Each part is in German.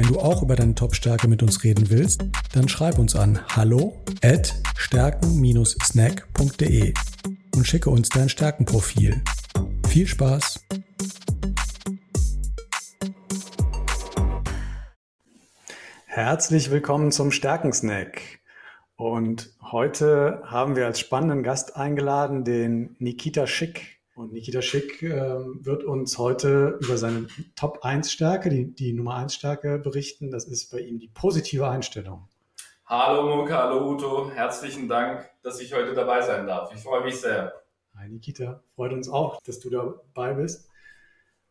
Wenn du auch über deine Top-Stärke mit uns reden willst, dann schreib uns an hallo at stärken-snack.de und schicke uns dein Stärkenprofil. Viel Spaß! Herzlich willkommen zum Stärkensnack. Und heute haben wir als spannenden Gast eingeladen den Nikita Schick. Und Nikita Schick äh, wird uns heute über seine Top 1 Stärke, die, die Nummer 1 Stärke berichten. Das ist bei ihm die positive Einstellung. Hallo Moka, hallo Uto, herzlichen Dank, dass ich heute dabei sein darf. Ich freue mich sehr. Hi Nikita, freut uns auch, dass du dabei bist.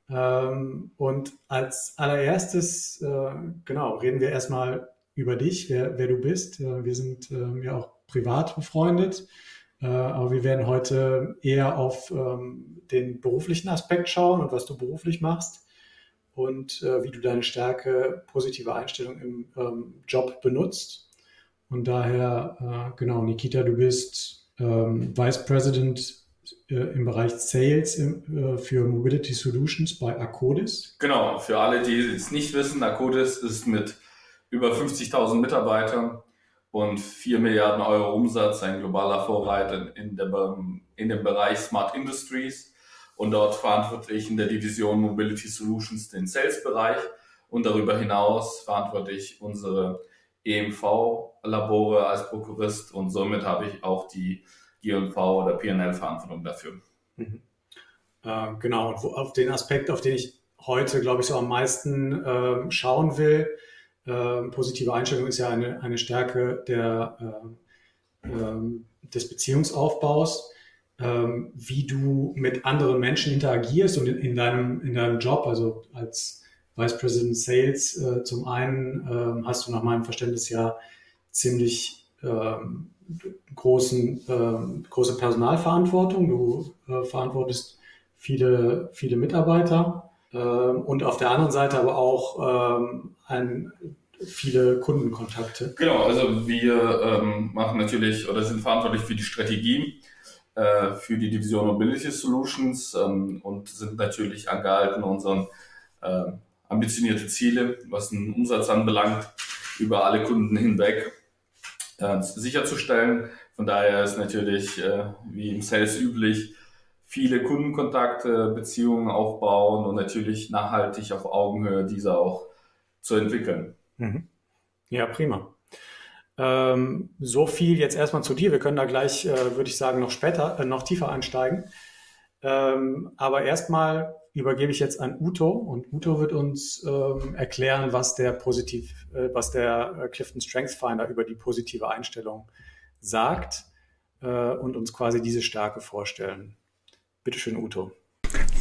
Ähm, und als allererstes, äh, genau, reden wir erstmal über dich, wer, wer du bist. Äh, wir sind äh, ja auch privat befreundet. Äh, aber wir werden heute eher auf ähm, den beruflichen Aspekt schauen und was du beruflich machst und äh, wie du deine Stärke positive Einstellung im ähm, Job benutzt. Und daher, äh, genau, Nikita, du bist ähm, Vice President im Bereich Sales für Mobility Solutions bei Akkodis. Genau, für alle, die es nicht wissen, Akkodis ist mit über 50.000 Mitarbeitern und 4 Milliarden Euro Umsatz, ein globaler Vorreiter in, der, in dem Bereich Smart Industries und dort verantwortlich in der Division Mobility Solutions den Sales-Bereich und darüber hinaus verantwortlich unsere EMV-Labore als Prokurist und somit habe ich auch die GMV oder PNL-Verantwortung dafür. Mhm. Äh, genau, und auf den Aspekt, auf den ich heute, glaube ich, so am meisten äh, schauen will, positive Einstellung ist ja eine, eine Stärke der, äh, äh, des Beziehungsaufbaus, ähm, wie du mit anderen Menschen interagierst und in, in, deinem, in deinem Job, also als Vice President Sales, äh, zum einen ähm, hast du nach meinem Verständnis ja ziemlich ähm, großen, äh, große Personalverantwortung. Du äh, verantwortest viele, viele Mitarbeiter ähm, und auf der anderen Seite aber auch ähm, ein, viele Kundenkontakte. Genau, also wir ähm, machen natürlich oder sind verantwortlich für die Strategie äh, für die Division Mobility Solutions ähm, und sind natürlich angehalten, unseren äh, ambitionierte Ziele, was den Umsatz anbelangt, über alle Kunden hinweg äh, sicherzustellen. Von daher ist natürlich, äh, wie im Sales üblich, viele Kundenkontakte, Beziehungen aufbauen und natürlich nachhaltig auf Augenhöhe diese auch zu entwickeln. Mhm. Ja, prima. Ähm, so viel jetzt erstmal zu dir. Wir können da gleich, äh, würde ich sagen, noch später, äh, noch tiefer einsteigen. Ähm, aber erstmal übergebe ich jetzt an Uto und Uto wird uns ähm, erklären, was der positiv, äh, was der äh, Clifton Strength Finder über die positive Einstellung sagt äh, und uns quasi diese Stärke vorstellen. Bitte schön, Uto.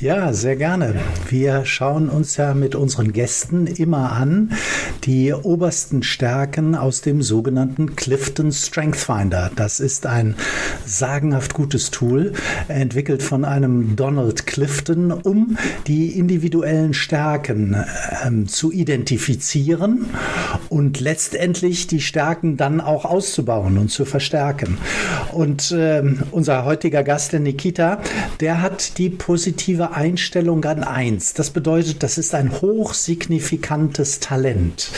Ja, sehr gerne. Wir schauen uns ja mit unseren Gästen immer an die obersten Stärken aus dem sogenannten Clifton Strength Finder. Das ist ein sagenhaft gutes Tool, entwickelt von einem Donald Clifton, um die individuellen Stärken ähm, zu identifizieren und letztendlich die Stärken dann auch auszubauen und zu verstärken. Und äh, unser heutiger Gast, der Nikita, der hat die positive Einstellung an eins. Das bedeutet, das ist ein hochsignifikantes Talent.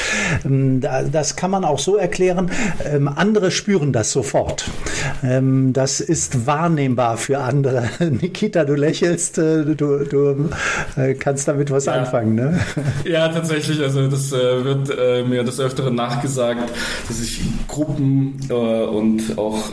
Ähm, das kann man auch so erklären. Ähm, andere spüren das sofort. Ähm, das ist wahrnehmbar für andere. Nikita, du lächelst, äh, du, du äh, kannst damit was ja. anfangen, ne? Ja, tatsächlich. Also das äh, wird mir des Öfteren nachgesagt, dass ich Gruppen und auch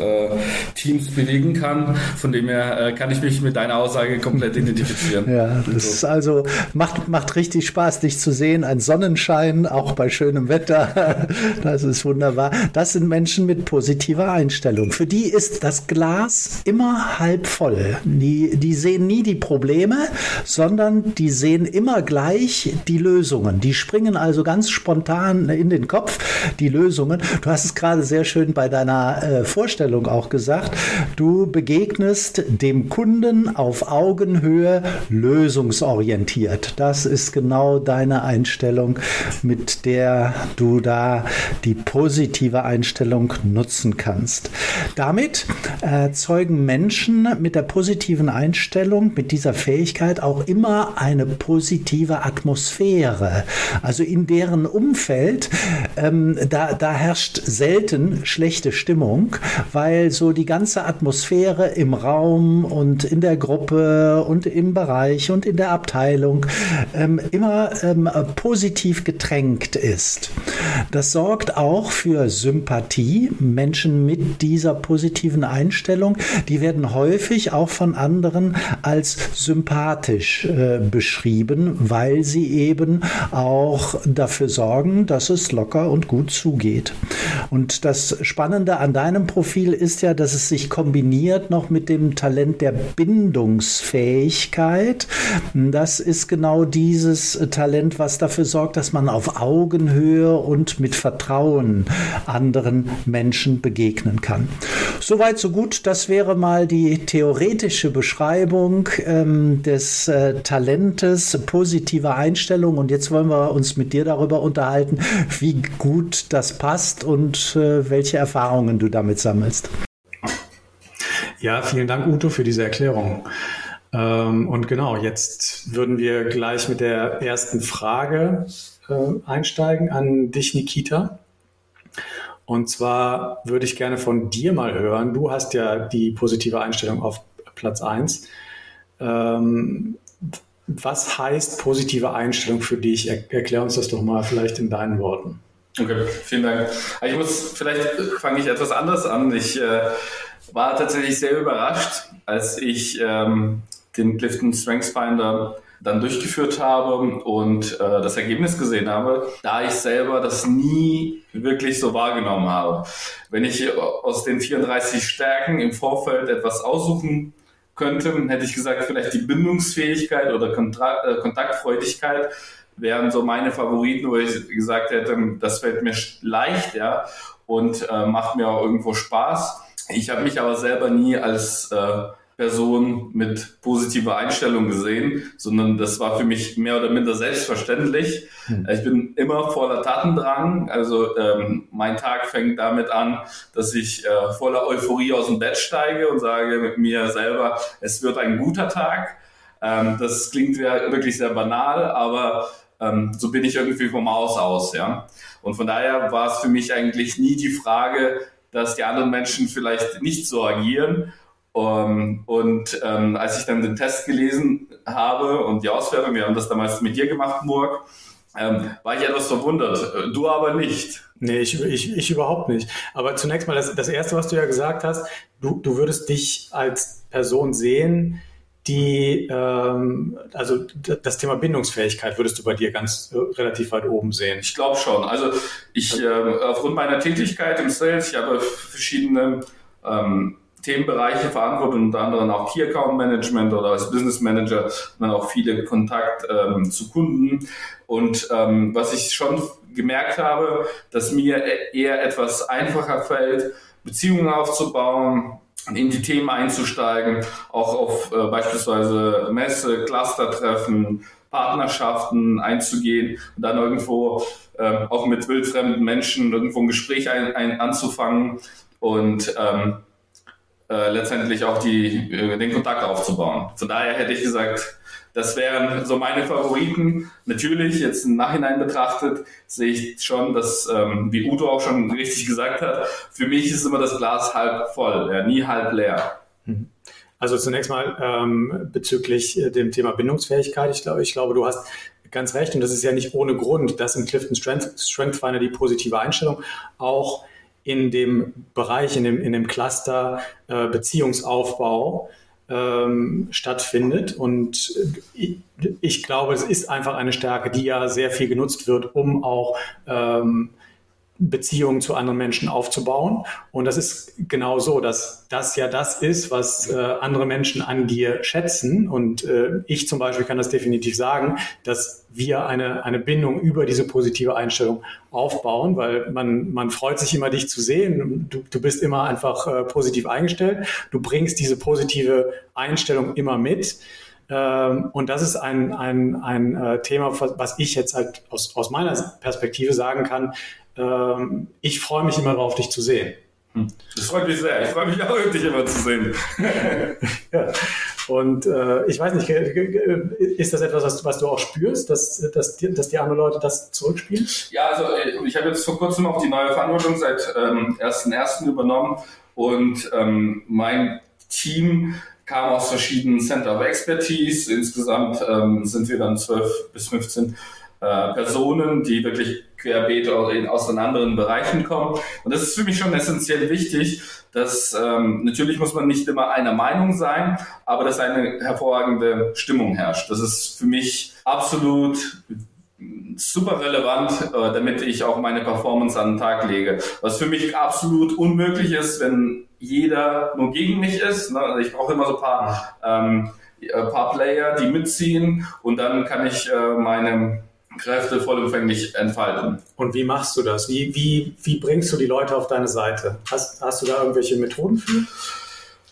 Teams bewegen kann. Von dem her kann ich mich mit deiner Aussage komplett identifizieren. Passieren. Ja, das so. ist also macht, macht richtig Spaß, dich zu sehen. Ein Sonnenschein, auch bei schönem Wetter. Das ist wunderbar. Das sind Menschen mit positiver Einstellung. Für die ist das Glas immer halb voll. Die, die sehen nie die Probleme, sondern die sehen immer gleich die Lösungen. Die springen also ganz spontan in den Kopf, die Lösungen. Du hast es gerade sehr schön bei deiner äh, Vorstellung auch gesagt. Du begegnest dem Kunden auf Augenhöhe lösungsorientiert. Das ist genau deine Einstellung, mit der du da die positive Einstellung nutzen kannst. Damit erzeugen Menschen mit der positiven Einstellung, mit dieser Fähigkeit auch immer eine positive Atmosphäre. Also in deren Umfeld, ähm, da, da herrscht selten schlechte Stimmung, weil so die ganze Atmosphäre im Raum und in der Gruppe und im Bereich und in der Abteilung ähm, immer ähm, positiv getränkt ist. Das sorgt auch für Sympathie. Menschen mit dieser positiven Einstellung, die werden häufig auch von anderen als sympathisch äh, beschrieben, weil sie eben auch dafür sorgen, dass es locker und gut zugeht. Und das Spannende an deinem Profil ist ja, dass es sich kombiniert noch mit dem Talent der Bindungsfähigkeit. Das ist genau dieses Talent, was dafür sorgt, dass man auf Augenhöhe und mit Vertrauen anderen Menschen begegnen kann. Soweit, so gut. Das wäre mal die theoretische Beschreibung ähm, des äh, Talentes positiver Einstellung. Und jetzt wollen wir uns mit dir darüber unterhalten, wie gut das passt und äh, welche Erfahrungen du damit sammelst. Ja, vielen Dank, Uto, für diese Erklärung. Ähm, und genau, jetzt würden wir gleich mit der ersten Frage äh, einsteigen an dich, Nikita. Und zwar würde ich gerne von dir mal hören. Du hast ja die positive Einstellung auf Platz 1. Ähm, was heißt positive Einstellung für dich? Er, erklär uns das doch mal vielleicht in deinen Worten. Okay, vielen Dank. Ich muss, vielleicht fange ich etwas anders an. Ich äh, war tatsächlich sehr überrascht, als ich ähm, den Clifton Strengths Finder dann durchgeführt habe und äh, das Ergebnis gesehen habe, da ich selber das nie wirklich so wahrgenommen habe. Wenn ich aus den 34 Stärken im Vorfeld etwas aussuchen könnte, hätte ich gesagt, vielleicht die Bindungsfähigkeit oder Kontra äh, Kontaktfreudigkeit wären so meine Favoriten, wo ich gesagt hätte, das fällt mir leicht, ja, und äh, macht mir auch irgendwo Spaß. Ich habe mich aber selber nie als äh, Person mit positiver Einstellung gesehen, sondern das war für mich mehr oder minder selbstverständlich. Hm. Ich bin immer voller Tatendrang. Also ähm, mein Tag fängt damit an, dass ich äh, voller Euphorie aus dem Bett steige und sage mit mir selber, es wird ein guter Tag. Ähm, das klingt ja wirklich sehr banal, aber ähm, so bin ich irgendwie vom Haus aus, ja. Und von daher war es für mich eigentlich nie die Frage, dass die anderen Menschen vielleicht nicht so agieren. Um, ähm, und ähm, als ich dann den Test gelesen habe und die Auswertung, wir haben das damals mit dir gemacht, Murk, ähm, war ich etwas verwundert. Du aber nicht. Nee, ich, ich, ich überhaupt nicht. Aber zunächst mal das, das Erste, was du ja gesagt hast, du, du würdest dich als Person sehen, die, ähm, also das Thema Bindungsfähigkeit würdest du bei dir ganz äh, relativ weit oben sehen. Ich glaube schon. Also ich, äh, aufgrund meiner Tätigkeit im Sales, ich habe verschiedene ähm, Themenbereiche verantwortet, unter anderem auch Key Account Management oder als Business Manager dann auch viele Kontakt ähm, zu Kunden. Und ähm, was ich schon gemerkt habe, dass mir eher etwas einfacher fällt, Beziehungen aufzubauen, in die Themen einzusteigen, auch auf äh, beispielsweise Messe, Clustertreffen, Partnerschaften einzugehen und dann irgendwo äh, auch mit wildfremden Menschen irgendwo ein Gespräch ein, ein, anzufangen und ähm, äh, letztendlich auch die, äh, den Kontakt aufzubauen. Von daher hätte ich gesagt, das wären so meine Favoriten. Natürlich, jetzt im Nachhinein betrachtet, sehe ich schon, dass, ähm, wie Udo auch schon richtig gesagt hat, für mich ist immer das Glas halb voll, ja, nie halb leer. Mhm. Also zunächst mal ähm, bezüglich äh, dem Thema Bindungsfähigkeit. Ich glaube, ich glaube, du hast ganz recht und das ist ja nicht ohne Grund, dass im Clifton Strength, Strength Finder die positive Einstellung auch in dem Bereich, in dem, in dem Cluster äh, Beziehungsaufbau ähm, stattfindet. Und ich, ich, glaube, es ist einfach eine Stärke, die ja sehr viel genutzt wird, um auch ähm, Beziehungen zu anderen Menschen aufzubauen. Und das ist genau so, dass das ja das ist, was äh, andere Menschen an dir schätzen. Und äh, ich zum Beispiel kann das definitiv sagen, dass wir eine, eine Bindung über diese positive Einstellung aufbauen, weil man, man freut sich immer, dich zu sehen. Du, du bist immer einfach äh, positiv eingestellt. Du bringst diese positive Einstellung immer mit. Ähm, und das ist ein, ein, ein äh, Thema, was ich jetzt halt aus, aus meiner Perspektive sagen kann, ähm, ich freue mich immer darauf, dich zu sehen. Hm. Das freut mich sehr. Ich freue mich auch, dich immer zu sehen. ja. Und äh, ich weiß nicht, ist das etwas, was, was du auch spürst, dass, dass, die, dass die anderen Leute das zurückspielen? Ja, also äh, ich habe jetzt vor kurzem auch die neue Verantwortung seit ähm, 1.1. übernommen und ähm, mein Team kam aus verschiedenen Center of Expertise. Insgesamt ähm, sind wir dann 12 bis 15 äh, Personen, die wirklich querbeet aus den anderen Bereichen kommen. Und das ist für mich schon essentiell wichtig, dass ähm, natürlich muss man nicht immer einer Meinung sein, aber dass eine hervorragende Stimmung herrscht. Das ist für mich absolut super relevant, äh, damit ich auch meine Performance an den Tag lege. Was für mich absolut unmöglich ist, wenn jeder nur gegen mich ist. Ne? Also ich brauche immer so ein paar, ähm, ein paar Player, die mitziehen und dann kann ich äh, meine Kräfte vollumfänglich entfalten. Und wie machst du das? Wie, wie, wie bringst du die Leute auf deine Seite? Hast, hast du da irgendwelche Methoden für?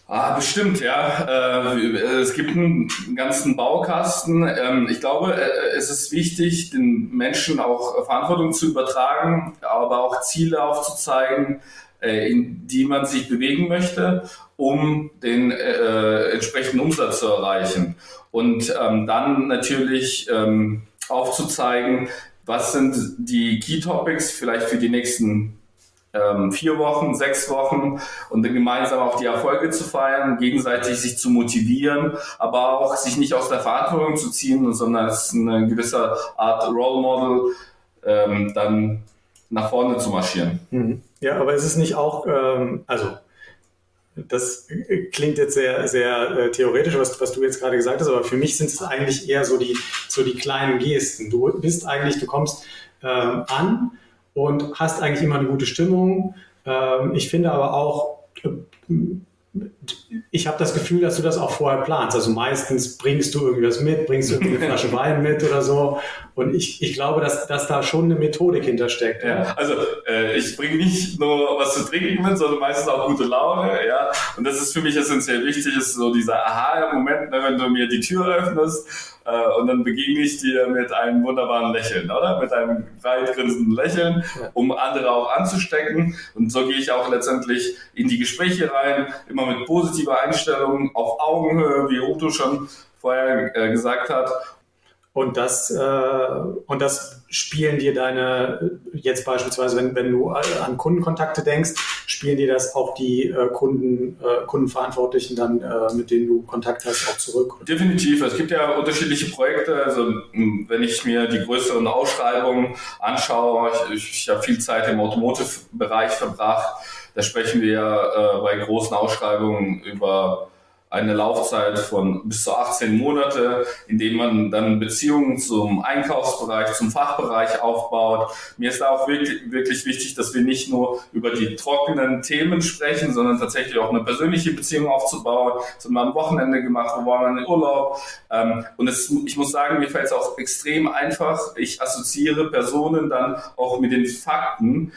Ah, bestimmt, ja. Äh, es gibt einen ganzen Baukasten. Ähm, ich glaube, äh, es ist wichtig, den Menschen auch Verantwortung zu übertragen, aber auch Ziele aufzuzeigen, äh, in die man sich bewegen möchte, um den entsprechenden Umsatz zu erreichen. Und ähm, dann natürlich ähm, aufzuzeigen, was sind die Key Topics vielleicht für die nächsten ähm, vier Wochen, sechs Wochen und dann gemeinsam auch die Erfolge zu feiern, gegenseitig sich zu motivieren, aber auch sich nicht aus der Verantwortung zu ziehen, sondern als eine gewisse Art Role Model ähm, dann nach vorne zu marschieren. Mhm. Ja, aber ist es nicht auch, ähm, also das klingt jetzt sehr, sehr äh, theoretisch, was, was du jetzt gerade gesagt hast, aber für mich sind es eigentlich eher so die, so die kleinen Gesten. Du bist eigentlich, du kommst ähm, an und hast eigentlich immer eine gute Stimmung. Ähm, ich finde aber auch, äh, ich habe das Gefühl, dass du das auch vorher planst. Also meistens bringst du irgendwas mit, bringst du eine Flasche Wein mit oder so. Und ich, ich glaube, dass, dass da schon eine Methodik hintersteckt. Ja, also äh, ich bringe nicht nur was zu trinken mit, sondern meistens auch gute Laune. Ja, und das ist für mich essentiell wichtig, ist so dieser Aha-Moment, ne, wenn du mir die Tür öffnest äh, und dann begegne ich dir mit einem wunderbaren Lächeln, oder? Mit einem breit grinsenden Lächeln, um andere auch anzustecken. Und so gehe ich auch letztendlich in die Gespräche rein, immer mit positiver Einstellung, auf Augenhöhe, wie Ruto schon vorher äh, gesagt hat. Und das, äh, und das spielen dir deine, jetzt beispielsweise, wenn, wenn du an Kundenkontakte denkst, spielen dir das auch die äh, Kunden, äh, Kundenverantwortlichen dann, äh, mit denen du Kontakt hast, auch zurück? Definitiv. Es gibt ja unterschiedliche Projekte. Also wenn ich mir die größeren Ausschreibungen anschaue, ich, ich habe viel Zeit im Automotive-Bereich verbracht. Da sprechen wir äh, bei großen Ausschreibungen über eine Laufzeit von bis zu 18 Monate, in dem man dann Beziehungen zum Einkaufsbereich, zum Fachbereich aufbaut. Mir ist da auch wirklich, wirklich wichtig, dass wir nicht nur über die trockenen Themen sprechen, sondern tatsächlich auch eine persönliche Beziehung aufzubauen. Das haben wir am Wochenende gemacht, wo waren wir in Urlaub. Ähm, und es, ich muss sagen, mir fällt es auch extrem einfach. Ich assoziiere Personen dann auch mit den Fakten.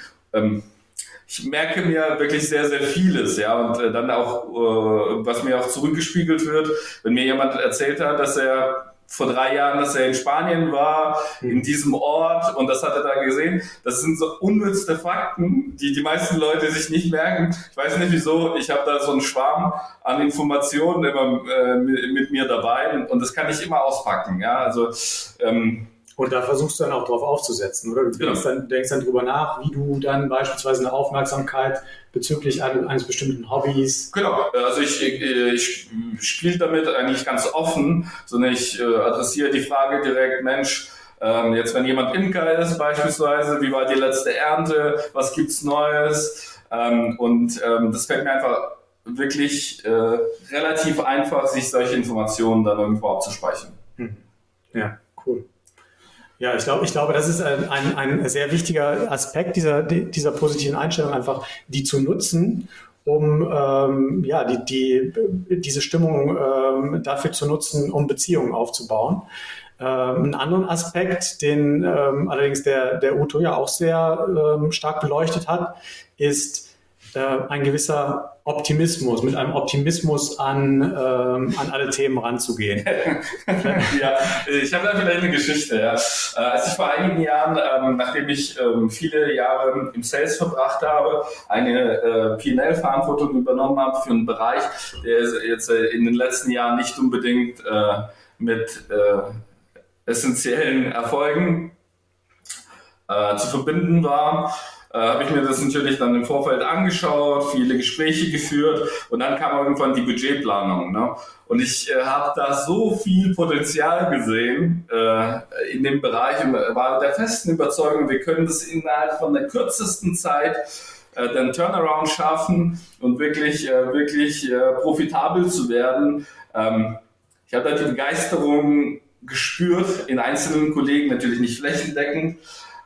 Ich merke mir wirklich sehr, sehr vieles, ja, und äh, dann auch, äh, was mir auch zurückgespiegelt wird, wenn mir jemand erzählt hat, dass er vor drei Jahren, dass er in Spanien war, in mhm. diesem Ort und das hat er da gesehen. Das sind so unnützte Fakten, die die meisten Leute sich nicht merken. Ich weiß nicht wieso, ich habe da so einen Schwarm an Informationen immer äh, mit, mit, mir dabei und, und, das kann ich immer auspacken. Ja, also ähm, und da versuchst du dann auch drauf aufzusetzen, oder? Du denkst, dann, denkst dann drüber nach, wie du dann beispielsweise eine Aufmerksamkeit bezüglich eines bestimmten Hobbys. Genau, also ich, ich spiele damit eigentlich ganz offen, sondern ich äh, adressiere die Frage direkt, Mensch, ähm, jetzt wenn jemand Imker ist beispielsweise, wie war die letzte Ernte, was gibt's Neues? Ähm, und ähm, das fällt mir einfach wirklich äh, relativ einfach, sich solche Informationen dann irgendwo abzuspeichern. Hm. Ja, cool. Ja, ich glaube, ich glaube, das ist ein, ein, ein sehr wichtiger Aspekt dieser, dieser positiven Einstellung, einfach die zu nutzen, um ähm, ja, die, die, diese Stimmung ähm, dafür zu nutzen, um Beziehungen aufzubauen. Ähm, einen anderen Aspekt, den ähm, allerdings der, der Uto ja auch sehr ähm, stark beleuchtet hat, ist äh, ein gewisser Optimismus, mit einem Optimismus an, ähm, an alle Themen ranzugehen. ja, ich habe da vielleicht eine Geschichte. Ja. Äh, als ich vor einigen Jahren, ähm, nachdem ich ähm, viele Jahre im Sales verbracht habe, eine äh, PL-Verantwortung übernommen habe für einen Bereich, der jetzt äh, in den letzten Jahren nicht unbedingt äh, mit äh, essentiellen Erfolgen äh, zu verbinden war, äh, habe ich mir das natürlich dann im Vorfeld angeschaut, viele Gespräche geführt und dann kam irgendwann die Budgetplanung. Ne? Und ich äh, habe da so viel Potenzial gesehen äh, in dem Bereich und war der festen Überzeugung, wir können das innerhalb von der kürzesten Zeit äh, den Turnaround schaffen und wirklich, äh, wirklich äh, profitabel zu werden. Ähm, ich habe da die Begeisterung gespürt in einzelnen Kollegen, natürlich nicht flächendeckend.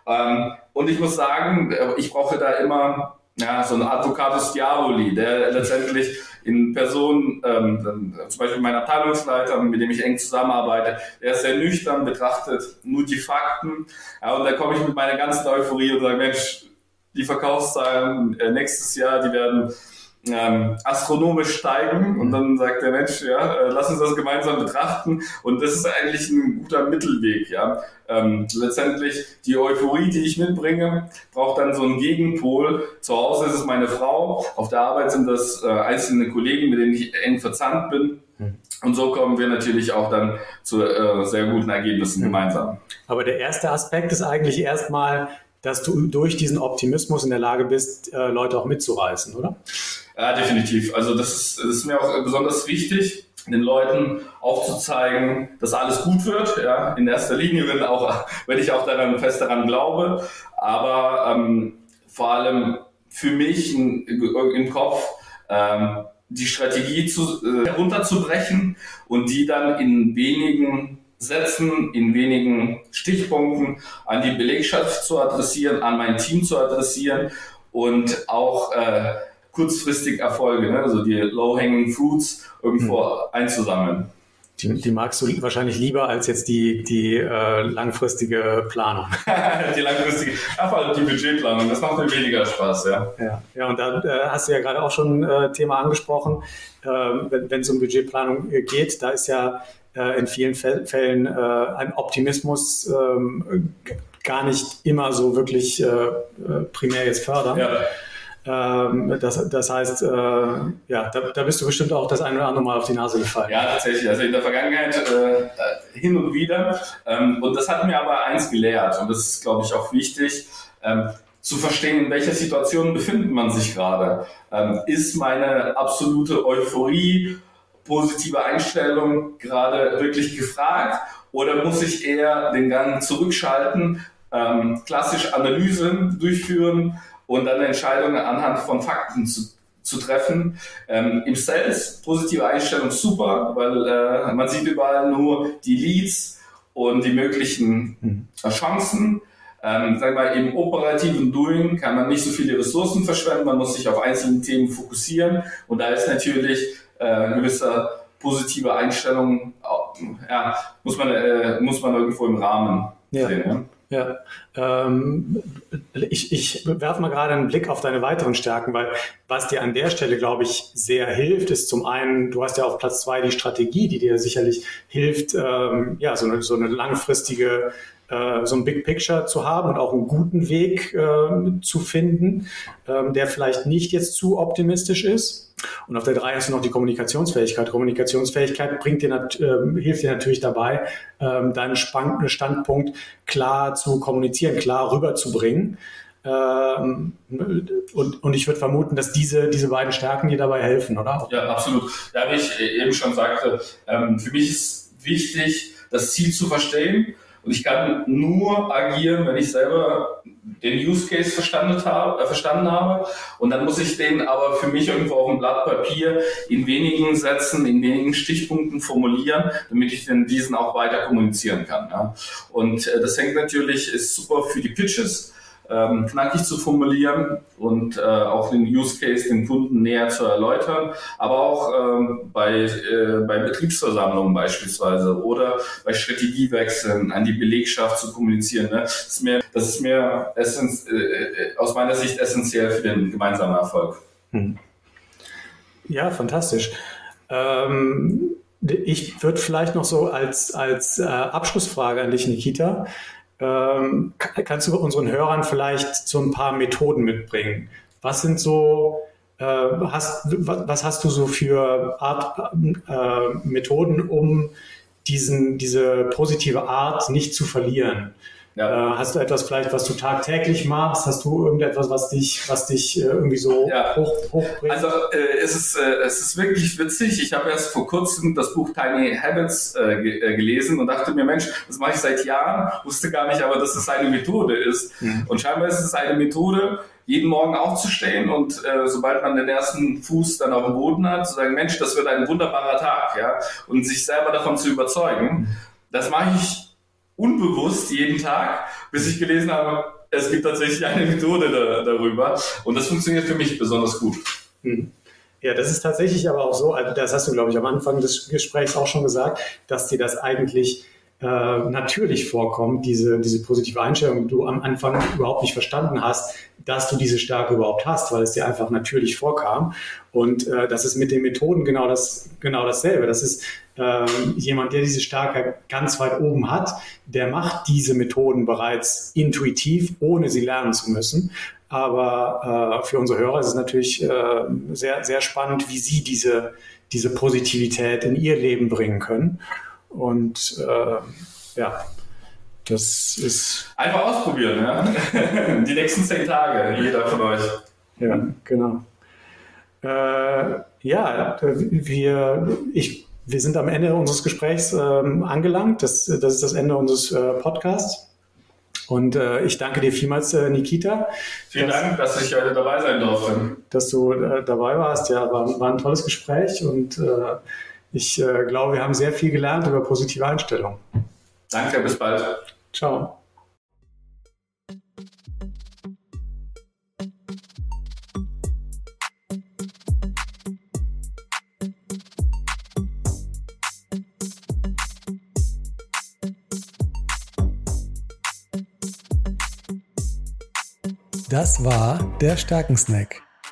Ähm, und ich muss sagen, äh, ich brauche da immer ja, so einen Advocatus Diaboli, der letztendlich in Person, ähm, zum Beispiel mein Abteilungsleiter, mit dem ich eng zusammenarbeite, der ist sehr nüchtern, betrachtet nur die Fakten. Ja, und da komme ich mit meiner ganzen Euphorie und sage, Mensch, die Verkaufszahlen äh, nächstes Jahr, die werden ähm, astronomisch steigen und dann sagt der Mensch, ja, äh, lass uns das gemeinsam betrachten und das ist eigentlich ein guter Mittelweg, ja. Ähm, letztendlich die Euphorie, die ich mitbringe, braucht dann so einen Gegenpol. Zu Hause ist es meine Frau, auf der Arbeit sind das äh, einzelne Kollegen, mit denen ich eng verzahnt bin. Hm. Und so kommen wir natürlich auch dann zu äh, sehr guten Ergebnissen hm. gemeinsam. Aber der erste Aspekt ist eigentlich erstmal, dass du durch diesen Optimismus in der Lage bist, äh, Leute auch mitzureißen, oder? Ja, definitiv. Also das ist, das ist mir auch besonders wichtig, den Leuten aufzuzeigen, dass alles gut wird. Ja, in erster Linie, wenn, auch, wenn ich auch daran fest daran glaube. Aber ähm, vor allem für mich in, im Kopf ähm, die Strategie zu, äh, herunterzubrechen und die dann in wenigen Sätzen, in wenigen Stichpunkten an die Belegschaft zu adressieren, an mein Team zu adressieren und auch äh, kurzfristig Erfolge, ne? also die low-hanging fruits irgendwo hm. einzusammeln. Die, die, magst du wahrscheinlich lieber als jetzt die, die äh, langfristige Planung. die langfristige, allem die Budgetplanung, das macht mir weniger Spaß, ja. Ja, ja und da äh, hast du ja gerade auch schon äh, Thema angesprochen, äh, wenn es um Budgetplanung äh, geht, da ist ja äh, in vielen Fällen äh, ein Optimismus ähm, gar nicht immer so wirklich primär jetzt fördern. Ja. Ähm, das, das heißt, äh, ja, da, da, bist du bestimmt auch das eine oder andere Mal auf die Nase gefallen. Ja, tatsächlich. Also in der Vergangenheit äh, hin und wieder. Ähm, und das hat mir aber eins gelehrt, und das ist, glaube ich, auch wichtig. Ähm, zu verstehen, in welcher Situation befindet man sich gerade. Ähm, ist meine absolute Euphorie, positive Einstellung gerade wirklich gefragt oder muss ich eher den Gang zurückschalten, ähm, klassisch Analysen durchführen, und dann Entscheidungen anhand von Fakten zu, zu treffen. Ähm, Im Sales, positive Einstellung super, weil äh, man sieht überall nur die Leads und die möglichen mhm. Chancen. Ähm, sagen wir, im operativen Doing kann man nicht so viele Ressourcen verschwenden, man muss sich auf einzelne Themen fokussieren und da ist natürlich äh, ein gewisser positive Einstellung, ja, muss man, äh, muss man irgendwo im Rahmen ja. sehen. Ja? Ja, ähm, ich, ich werfe mal gerade einen Blick auf deine weiteren Stärken, weil was dir an der Stelle, glaube ich, sehr hilft, ist zum einen, du hast ja auf Platz zwei die Strategie, die dir sicherlich hilft, ähm, ja, so eine, so eine langfristige äh, so ein Big Picture zu haben und auch einen guten Weg äh, zu finden, ähm, der vielleicht nicht jetzt zu optimistisch ist. Und auf der drei hast du noch die Kommunikationsfähigkeit. Kommunikationsfähigkeit bringt dir äh, hilft dir natürlich dabei, ähm, deinen Standpunkt klar zu kommunizieren, klar rüberzubringen. Ähm, und, und ich würde vermuten, dass diese, diese beiden Stärken dir dabei helfen, oder? Ja, absolut. Ja, wie ich eben schon sagte, ähm, für mich ist wichtig, das Ziel zu verstehen Und ich kann nur agieren, wenn ich selber den Use Case verstanden habe, äh, verstanden habe. Und dann muss ich den aber für mich irgendwo auf dem Blatt Papier in wenigen Sätzen, in wenigen Stichpunkten formulieren, damit ich dann diesen auch weiter kommunizieren kann. Ja. Und äh, das hängt natürlich, ist super für die Pitches ähm, knackig zu formulieren und äh, auch den Use Case den Kunden näher zu erläutern, aber auch ähm, bei, äh, bei Betriebsversammlungen beispielsweise oder bei Strategiewechseln an die Belegschaft zu kommunizieren. Ne? Das ist mir, das ist mir essenz, äh, äh aus meiner Sicht essentiell für den gemeinsamen Erfolg. Hm. Ja, fantastisch. Ähm, ich würde vielleicht noch so als, als äh, Abschlussfrage an dich, Nikita, ähm, kannst du unseren Hörern vielleicht so ein paar Methoden mitbringen? Was sind so, äh, hast, was hast du so für Art äh, Methoden, um diesen, diese positive Art nicht zu verlieren? Ja. Äh, hast du etwas vielleicht, was du tagtäglich machst? Hast du irgendetwas, was dich, was dich äh, irgendwie so ja. hoch, hochbringt? Also äh, es, ist, äh, es ist wirklich witzig. Ich habe erst vor kurzem das Buch Tiny Habits äh, äh, gelesen und dachte mir, Mensch, das mache ich seit Jahren, wusste gar nicht, aber dass es eine Methode ist. Mhm. Und scheinbar ist es eine Methode, jeden Morgen aufzustehen und äh, sobald man den ersten Fuß dann auf dem Boden hat, zu sagen, Mensch, das wird ein wunderbarer Tag, ja, und sich selber davon zu überzeugen. Mhm. Das mache ich unbewusst jeden Tag, bis ich gelesen habe, es gibt tatsächlich eine Methode da, darüber. Und das funktioniert für mich besonders gut. Hm. Ja, das ist tatsächlich aber auch so, also das hast du, glaube ich, am Anfang des Gesprächs auch schon gesagt, dass dir das eigentlich äh, natürlich vorkommt, diese, diese positive Einstellung, du am Anfang überhaupt nicht verstanden hast, dass du diese Stärke überhaupt hast, weil es dir einfach natürlich vorkam. Und äh, das ist mit den Methoden genau, das, genau dasselbe. Das ist ähm, jemand, der diese Stärke ganz weit oben hat, der macht diese Methoden bereits intuitiv, ohne sie lernen zu müssen. Aber äh, für unsere Hörer ist es natürlich äh, sehr, sehr spannend, wie sie diese, diese Positivität in ihr Leben bringen können. Und äh, ja, das ist. Einfach ausprobieren, ja. Die nächsten zehn Tage, jeder von euch. Ja, genau. Äh, ja, wir, ich wir sind am Ende unseres Gesprächs ähm, angelangt. Das, das ist das Ende unseres äh, Podcasts. Und äh, ich danke dir vielmals, äh, Nikita. Vielen dass, Dank, dass ich heute dabei sein durfte. Dass du äh, dabei warst. Ja, war, war ein tolles Gespräch und äh, ich äh, glaube, wir haben sehr viel gelernt über positive Einstellung. Danke, bis bald. Ciao. Das war der Stärkensnack,